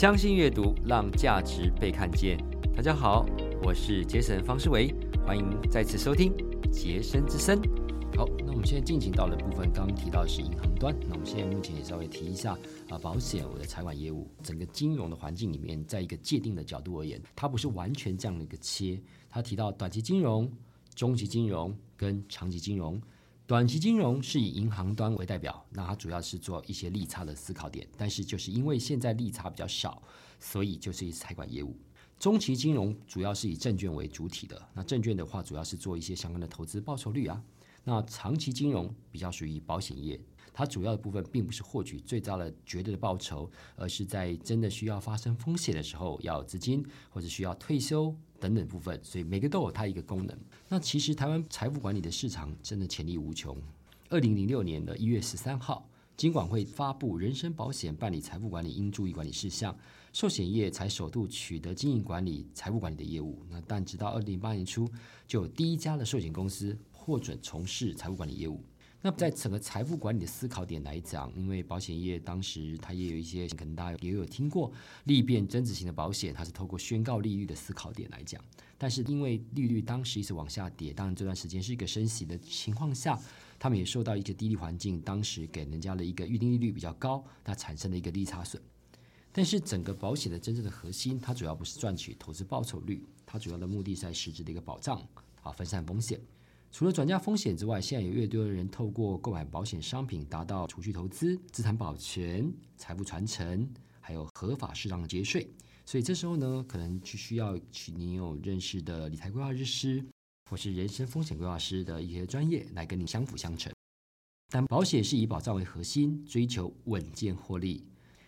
相信阅读，让价值被看见。大家好，我是杰森方世维，欢迎再次收听杰森之声。好，那我们现在进行到的部分，刚刚提到的是银行端，那我们现在目前也稍微提一下啊，保险我的财管业务，整个金融的环境里面，在一个界定的角度而言，它不是完全这样的一个切。它提到短期金融、中期金融跟长期金融。短期金融是以银行端为代表，那它主要是做一些利差的思考点，但是就是因为现在利差比较少，所以就是一财管业务。中期金融主要是以证券为主体的，那证券的话主要是做一些相关的投资报酬率啊。那长期金融比较属于保险业，它主要的部分并不是获取最大的绝对的报酬，而是在真的需要发生风险的时候要资金或者需要退休。等等部分，所以每个都有它一个功能。那其实台湾财富管理的市场真的潜力无穷。二零零六年的一月十三号，金管会发布人身保险办理财富管理应注意管理事项，寿险业才首度取得经营管理财富管理的业务。那但直到二零零八年初，就有第一家的寿险公司获准从事财富管理业务。那在整个财富管理的思考点来讲，因为保险业当时它也有一些可能大家也有听过利变增值型的保险，它是透过宣告利率的思考点来讲。但是因为利率当时一直往下跌，当然这段时间是一个升息的情况下，他们也受到一个低利环境，当时给人家的一个预定利率比较高，那产生的一个利差损。但是整个保险的真正的核心，它主要不是赚取投资报酬率，它主要的目的在实质的一个保障啊，分散风险。除了转嫁风险之外，现在有越多的人透过购买保险商品，达到储蓄投资、资产保全、财富传承，还有合法适当的节税。所以这时候呢，可能就需要去你有认识的理财规划师，或是人身风险规划师的一些专业来跟你相辅相成。但保险是以保障为核心，追求稳健获利，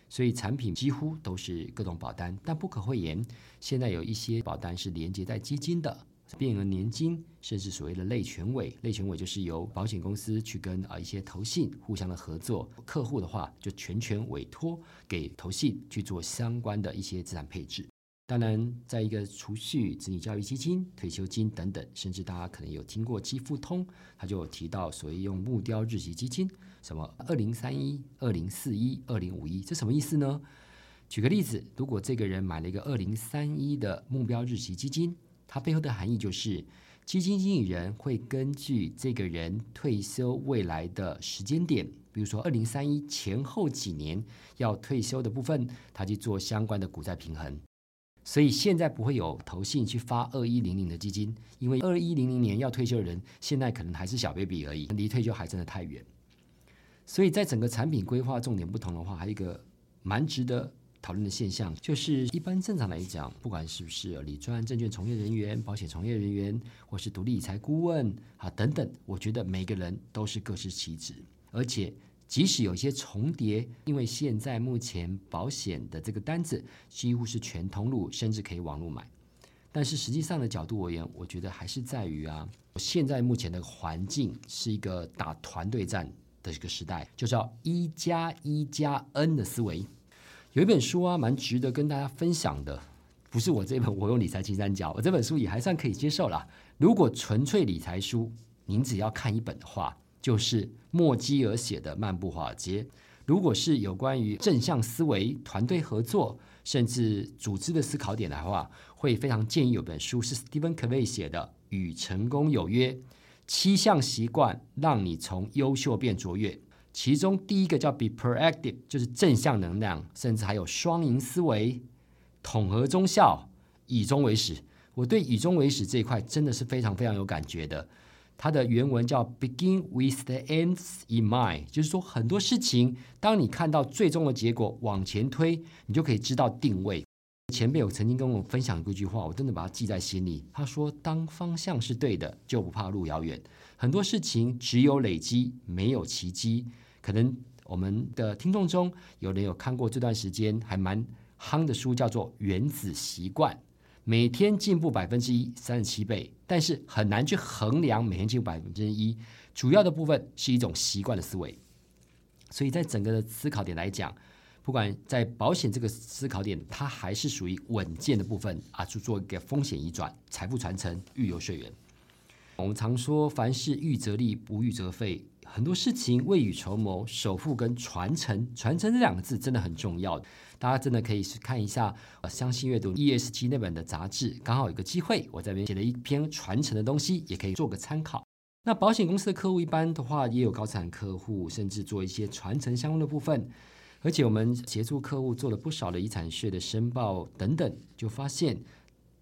所以产品几乎都是各种保单。但不可讳言，现在有一些保单是连接在基金的。变额年金，甚至所谓的类权委，类权委就是由保险公司去跟啊一些投信互相的合作，客户的话就全权委托给投信去做相关的一些资产配置。当然，在一个储蓄、子女教育基金、退休金等等，甚至大家可能有听过基富通，他就有提到所谓用木雕日期基金，什么二零三一、二零四一、二零五一，这什么意思呢？举个例子，如果这个人买了一个二零三一的目标日期基金。它背后的含义就是，基金经理人会根据这个人退休未来的时间点，比如说二零三一前后几年要退休的部分，他去做相关的股债平衡。所以现在不会有投信去发二一零零的基金，因为二一零零年要退休的人，现在可能还是小 baby 而已，离退休还真的太远。所以在整个产品规划重点不同的话，还有一个蛮值得。讨论的现象就是，一般正常来讲，不管是不是理专案、证券从业人员、保险从业人员，或是独立理财顾问啊等等，我觉得每个人都是各司其职。而且，即使有一些重叠，因为现在目前保险的这个单子几乎是全通路，甚至可以网络买。但是实际上的角度而言，我觉得还是在于啊，现在目前的环境是一个打团队战的一个时代，就叫一加一加 N 的思维。有一本书啊，蛮值得跟大家分享的，不是我这本《我用理财金三角》，我这本书也还算可以接受啦。如果纯粹理财书，您只要看一本的话，就是莫基尔写的《漫步华尔街》。如果是有关于正向思维、团队合作，甚至组织的思考点的话，会非常建议有本书是 Stephen Covey 写的《与成功有约》，七项习惯让你从优秀变卓越。其中第一个叫 be proactive，就是正向能量，甚至还有双赢思维、统合中效、以终为始。我对以终为始这一块真的是非常非常有感觉的。它的原文叫 begin with the ends in mind，就是说很多事情，当你看到最终的结果往前推，你就可以知道定位。前辈有曾经跟我分享过一句话，我真的把它记在心里。他说：“当方向是对的，就不怕路遥远。很多事情只有累积，没有奇迹。”可能我们的听众中有人有看过这段时间还蛮夯的书，叫做《原子习惯》，每天进步百分之一，三十七倍，但是很难去衡量每天进步百分之一。主要的部分是一种习惯的思维，所以在整个的思考点来讲，不管在保险这个思考点，它还是属于稳健的部分啊，去做一个风险移转、财富传承、预留税源。我们常说，凡事预则立，不预则废。很多事情未雨绸缪、守护跟传承，传承这两个字真的很重要。大家真的可以去看一下《呃相信阅读》ESG 那本的杂志，刚好有个机会，我在那边写了一篇传承的东西，也可以做个参考。那保险公司的客户一般的话，也有高产客户，甚至做一些传承相关的部分。而且我们协助客户做了不少的遗产税的申报等等，就发现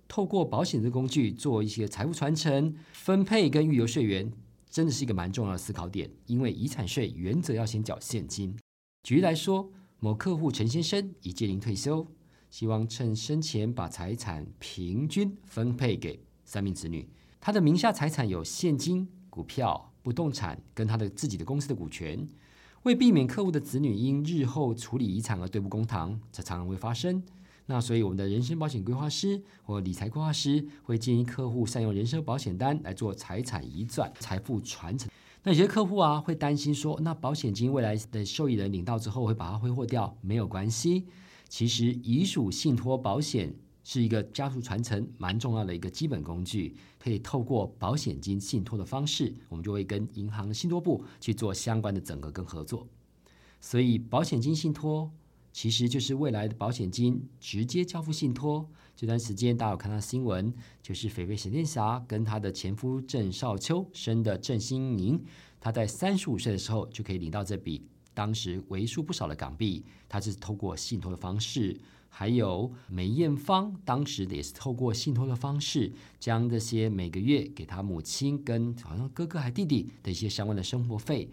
透过保险的工具做一些财富传承、分配跟预留税源。真的是一个蛮重要的思考点，因为遗产税原则要先缴现金。举例来说，某客户陈先生已届龄退休，希望趁生前把财产平均分配给三名子女。他的名下财产有现金、股票、不动产跟他的自己的公司的股权。为避免客户的子女因日后处理遗产而对簿公堂，这常常会发生。那所以，我们的人身保险规划师或理财规划师会建议客户善用人身保险单来做财产移转、财富传承。那有些客户啊会担心说，那保险金未来的受益人领到之后会把它挥霍掉，没有关系。其实遗属信托保险是一个家族传承蛮重要的一个基本工具，可以透过保险金信托的方式，我们就会跟银行的信托部去做相关的整合跟合作。所以保险金信托。其实就是未来的保险金直接交付信托。这段时间大家有看到新闻，就是肥肥闪电侠跟他的前夫郑少秋生的郑新宁，他在三十五岁的时候就可以领到这笔当时为数不少的港币。他是透过信托的方式，还有梅艳芳当时也是透过信托的方式，将这些每个月给他母亲跟好像哥哥还弟弟的一些相关的生活费。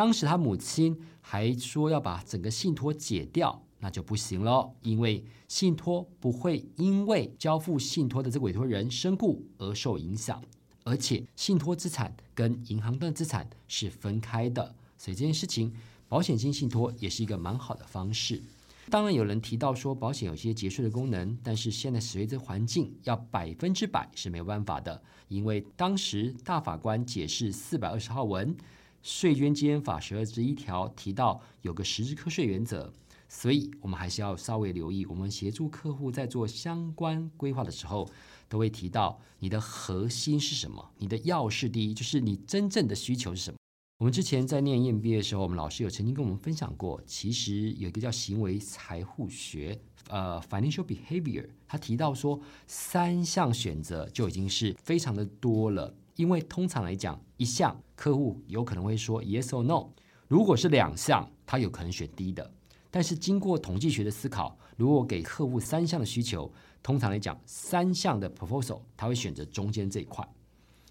当时他母亲还说要把整个信托解掉，那就不行了，因为信托不会因为交付信托的这个委托人身故而受影响，而且信托资产跟银行的资产是分开的，所以这件事情保险金信托也是一个蛮好的方式。当然有人提到说保险有些节税的功能，但是现在随着环境要百分之百是没有办法的，因为当时大法官解释四百二十号文。税捐基法十二之一条提到有个实质课税原则，所以我们还是要稍微留意。我们协助客户在做相关规划的时候，都会提到你的核心是什么，你的要事第一就是你真正的需求是什么。我们之前在念 EMBA 的时候，我们老师有曾经跟我们分享过，其实有一个叫行为财富学，呃，financial behavior，他提到说三项选择就已经是非常的多了。因为通常来讲，一项客户有可能会说 yes or no，如果是两项，他有可能选低的。但是经过统计学的思考，如果给客户三项的需求，通常来讲，三项的 proposal 他会选择中间这一块。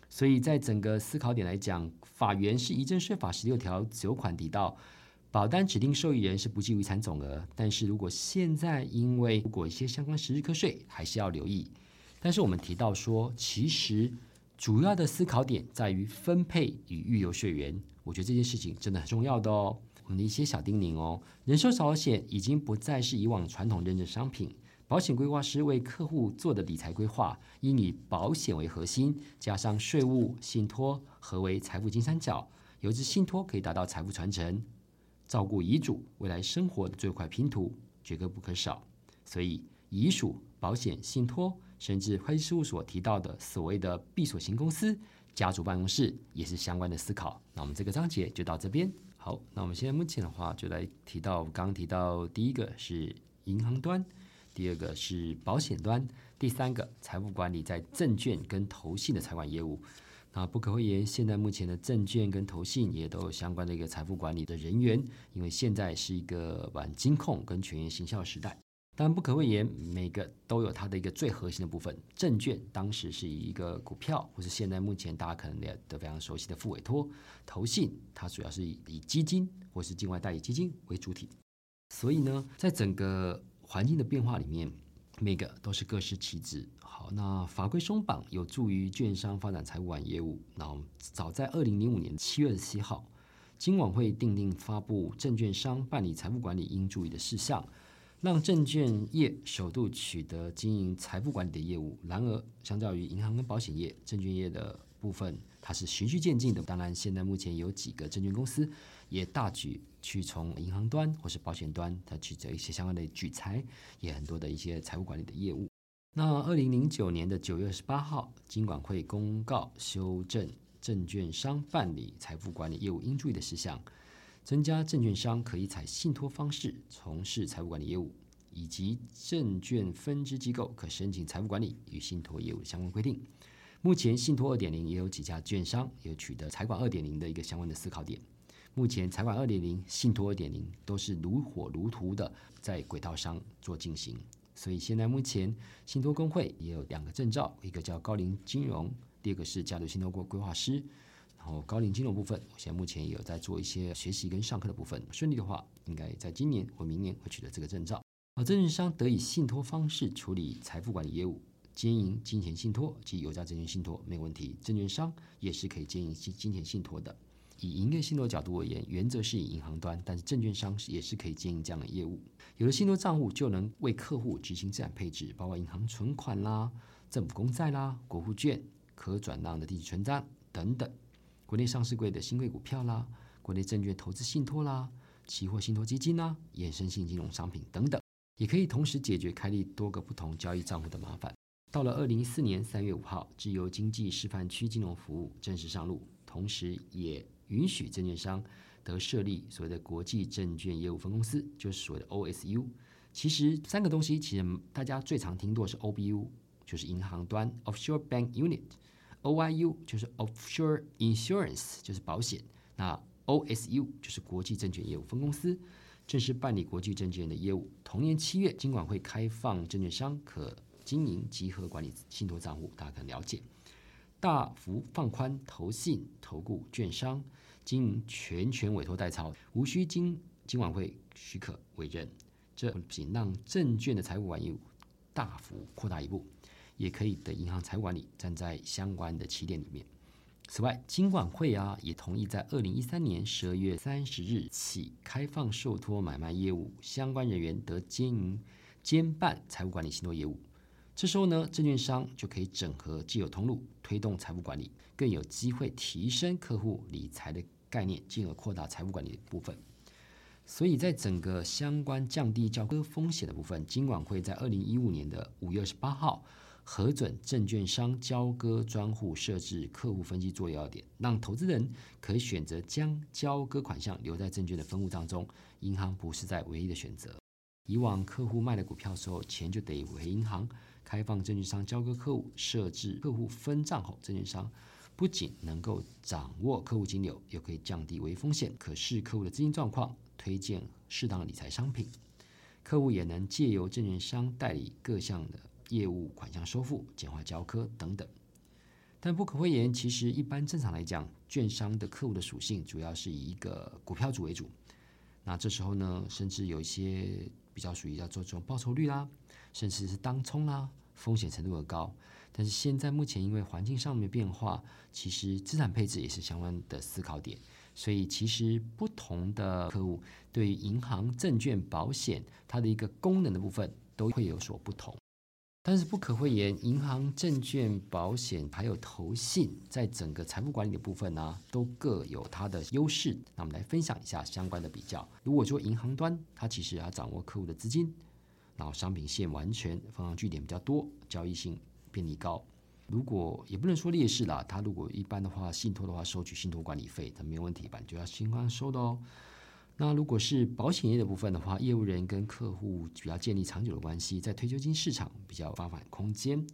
所以在整个思考点来讲，法源是遗赠税法十六条九款提到，保单指定受益人是不计遗产总额。但是如果现在因为如果一些相关实质课税，还是要留意。但是我们提到说，其实。主要的思考点在于分配与预留税源，我觉得这件事情真的很重要的哦。我们的一些小叮咛哦，人寿保险已经不再是以往传统认证商品，保险规划师为客户做的理财规划，应以保险为核心，加上税务信托合为财富金三角，有之信托可以达到财富传承、照顾遗嘱、未来生活的最快拼图，绝对不可少。所以遗属、保险、信托。甚至会计事务所提到的所谓的闭锁型公司、家族办公室，也是相关的思考。那我们这个章节就到这边。好，那我们现在目前的话，就来提到刚刚提到第一个是银行端，第二个是保险端，第三个财富管理在证券跟投信的财管业务。那不可讳言，现在目前的证券跟投信也都有相关的一个财富管理的人员，因为现在是一个玩金控跟全员行销时代。但不可讳言，每个都有它的一个最核心的部分。证券当时是以一个股票，或是现在目前大家可能也都非常熟悉的副委托。投信它主要是以以基金或是境外代理基金为主体。所以呢，在整个环境的变化里面，每个都是各司其职。好，那法规松绑有助于券商发展财务管业务。那早在二零零五年七月十七号，金管会定定发布证券商办理财务管理应注意的事项。让证券业首度取得经营财富管理的业务。然而，相较于银行跟保险业，证券业的部分它是循序渐进的。当然，现在目前有几个证券公司也大举去从银行端或是保险端，它取得一些相关的举财，也很多的一些财务管理的业务。那二零零九年的九月二十八号，金管会公告修正证券商办理财富管理业务应注意的事项，增加证券商可以采信托方式从事财富管理业务，以及证券分支机构可申请财富管理与信托业务的相关规定。目前信托二点零也有几家券商有取得财管二点零的一个相关的思考点。目前财管二点零、信托二点零都是如火如荼的在轨道上做进行。所以现在目前信托工会也有两个证照，一个叫高龄金融，第二个是家族信托过规划师。然后高龄金融部分，我现在目前也有在做一些学习跟上课的部分。顺利的话，应该在今年或明年会取得这个证照。而证券商得以信托方式处理财富管理业务，经营金钱信托及有价证券信托没有问题。证券商也是可以经营金金钱信托的。以营业信托角度而言，原则是以银行端，但是证券商也是可以经营这样的业务。有了信托账户，就能为客户执行资产配置，包括银行存款啦、政府公债啦、国库券、可转让的定期存单等等，国内上市柜的新贵股票啦、国内证券投资信托啦、期货信托基金啦、衍生性金融商品等等，也可以同时解决开立多个不同交易账户的麻烦。到了二零一四年三月五号，自由经济示范区金融服务正式上路，同时也。允许证券商得设立所谓的国际证券业务分公司，就是所谓的 OSU。其实三个东西，其实大家最常听到是 OBU，就是银行端 Offshore Bank Unit OIU 就是 Offshore Insurance，就是保险。那 OSU 就是国际证券业务分公司，正式办理国际证券的业务。同年七月，金管会开放证券商可经营集合管理信托账户，大家可能了解，大幅放宽投信、投顾、券商。经营全权委托代操，无需经金管会许可委任，这不仅让证券的财务管理业务大幅扩大一步，也可以的银行财务管理站在相关的起点里面。此外，金管会啊也同意在二零一三年十二月三十日起开放受托买卖业务相关人员得经营兼办财务管理信托业务。这时候呢，证券商就可以整合既有通路，推动财务管理，更有机会提升客户理财的。概念，进而扩大财务管理的部分。所以在整个相关降低交割风险的部分，金管会在二零一五年的五月二十八号核准证券商交割专户设置客户分析作业要点，让投资人可以选择将交割款项留在证券的分户当中，银行不是在唯一的选择。以往客户卖了股票时候，钱就得回银行。开放证券商交割客户设置客户分账后，证券商。不仅能够掌握客户金流，又可以降低违风险，可视客户的资金状况，推荐适当的理财商品。客户也能借由证券商代理各项的业务款项收付、简化交科等等。但不可讳言，其实一般正常来讲，券商的客户的属性主要是以一个股票主为主。那这时候呢，甚至有一些比较属于要做这种报酬率啦，甚至是当冲啦，风险程度的高。但是现在目前因为环境上面变化，其实资产配置也是相关的思考点。所以其实不同的客户对于银行、证券、保险它的一个功能的部分都会有所不同。但是不可讳言，银行、证券、保险还有投信，在整个财富管理的部分呢，都各有它的优势。那我们来分享一下相关的比较。如果说银行端，它其实要掌握客户的资金，然后商品线完全分行据点比较多，交易性。便利高，如果也不能说劣势啦，它如果一般的话，信托的话收取信托管理费，它没有问题吧？你就要新方收的哦。那如果是保险业的部分的话，业务人跟客户比较建立长久的关系，在退休金市场比较发展空间。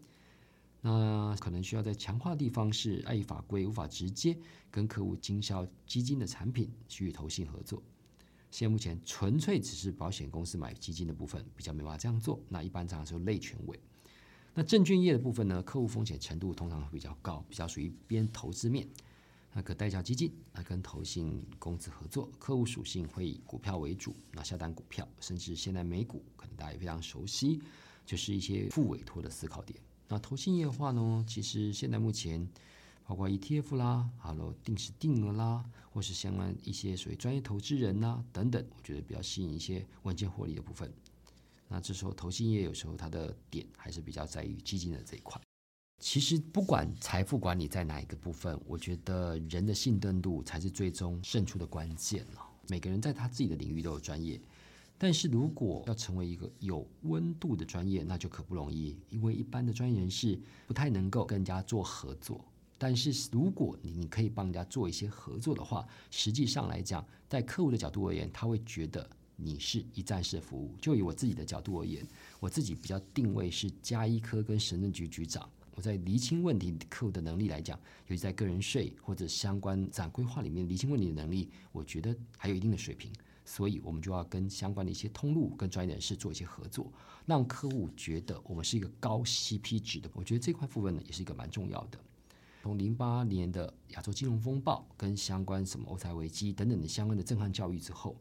那可能需要在强化的地方是，碍于法规无法直接跟客户经销基金的产品，去投信合作。现目前纯粹只是保险公司买基金的部分，比较没办法这样做。那一般常常是类权委。那证券业的部分呢，客户风险程度通常会比较高，比较属于边投资面。那可代缴基金，那跟投信公司合作，客户属性会以股票为主，那下单股票，甚至现在美股可能大家也非常熟悉，就是一些副委托的思考点。那投信业的话呢，其实现在目前包括 ETF 啦，好了定时定额啦，或是相关一些属于专业投资人呐等等，我觉得比较吸引一些稳健获利的部分。那这时候投信业有时候它的点还是比较在于基金的这一块。其实不管财富管理在哪一个部分，我觉得人的信任度才是最终胜出的关键了。每个人在他自己的领域都有专业，但是如果要成为一个有温度的专业，那就可不容易，因为一般的专业人士不太能够跟人家做合作。但是如果你可以帮人家做一些合作的话，实际上来讲，在客户的角度而言，他会觉得你是一站式服务。就以我自己的角度而言，我自己比较定位是加一科跟行政局局长。我在厘清问题客户的能力来讲，尤其在个人税或者相关展规划里面厘清问题的能力，我觉得还有一定的水平。所以我们就要跟相关的一些通路跟专业人士做一些合作，让客户觉得我们是一个高 CP 值的。我觉得这块部分呢，也是一个蛮重要的。从零八年的亚洲金融风暴跟相关什么欧债危机等等的相关的震撼教育之后，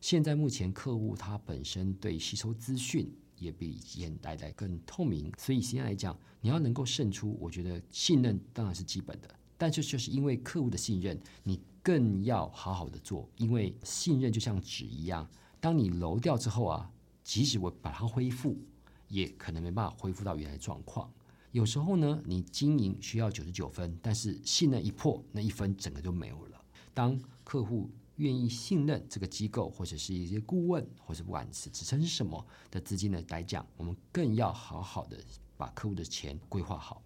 现在目前客户他本身对吸收资讯也比以前来的更透明，所以现在来讲，你要能够胜出，我觉得信任当然是基本的，但是就是因为客户的信任，你。更要好好的做，因为信任就像纸一样，当你揉掉之后啊，即使我把它恢复，也可能没办法恢复到原来状况。有时候呢，你经营需要九十九分，但是信任一破，那一分整个就没有了。当客户愿意信任这个机构，或者是一些顾问，或者不管是职称是什么的资金呢来讲，我们更要好好的把客户的钱规划好。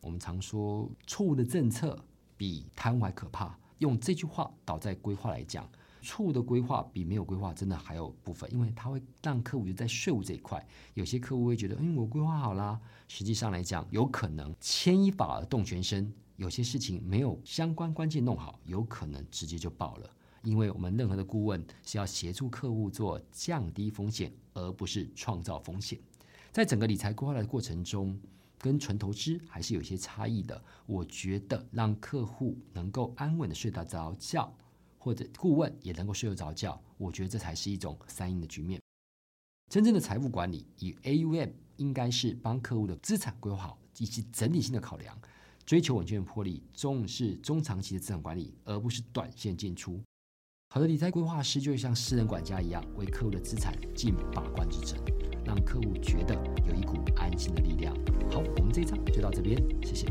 我们常说，错误的政策比贪污还可怕。用这句话倒在规划来讲，错误的规划比没有规划真的还有部分，因为它会让客户就在税务这一块，有些客户会觉得，嗯，我规划好啦。实际上来讲，有可能牵一发而动全身，有些事情没有相关关键弄好，有可能直接就爆了。因为我们任何的顾问是要协助客户做降低风险，而不是创造风险。在整个理财规划的过程中。跟纯投资还是有些差异的。我觉得让客户能够安稳的睡得着觉，或者顾问也能够睡得着觉，我觉得这才是一种三赢的局面。真正的财务管理以 AUM 应该是帮客户的资产规划好，以及整体性的考量，追求稳健的魄力，重视中长期的资产管理，而不是短线进出。好的理财规划师就像私人管家一样，为客户的资产尽把关之责。让客户觉得有一股安心的力量。好，我们这一章就到这边，谢谢。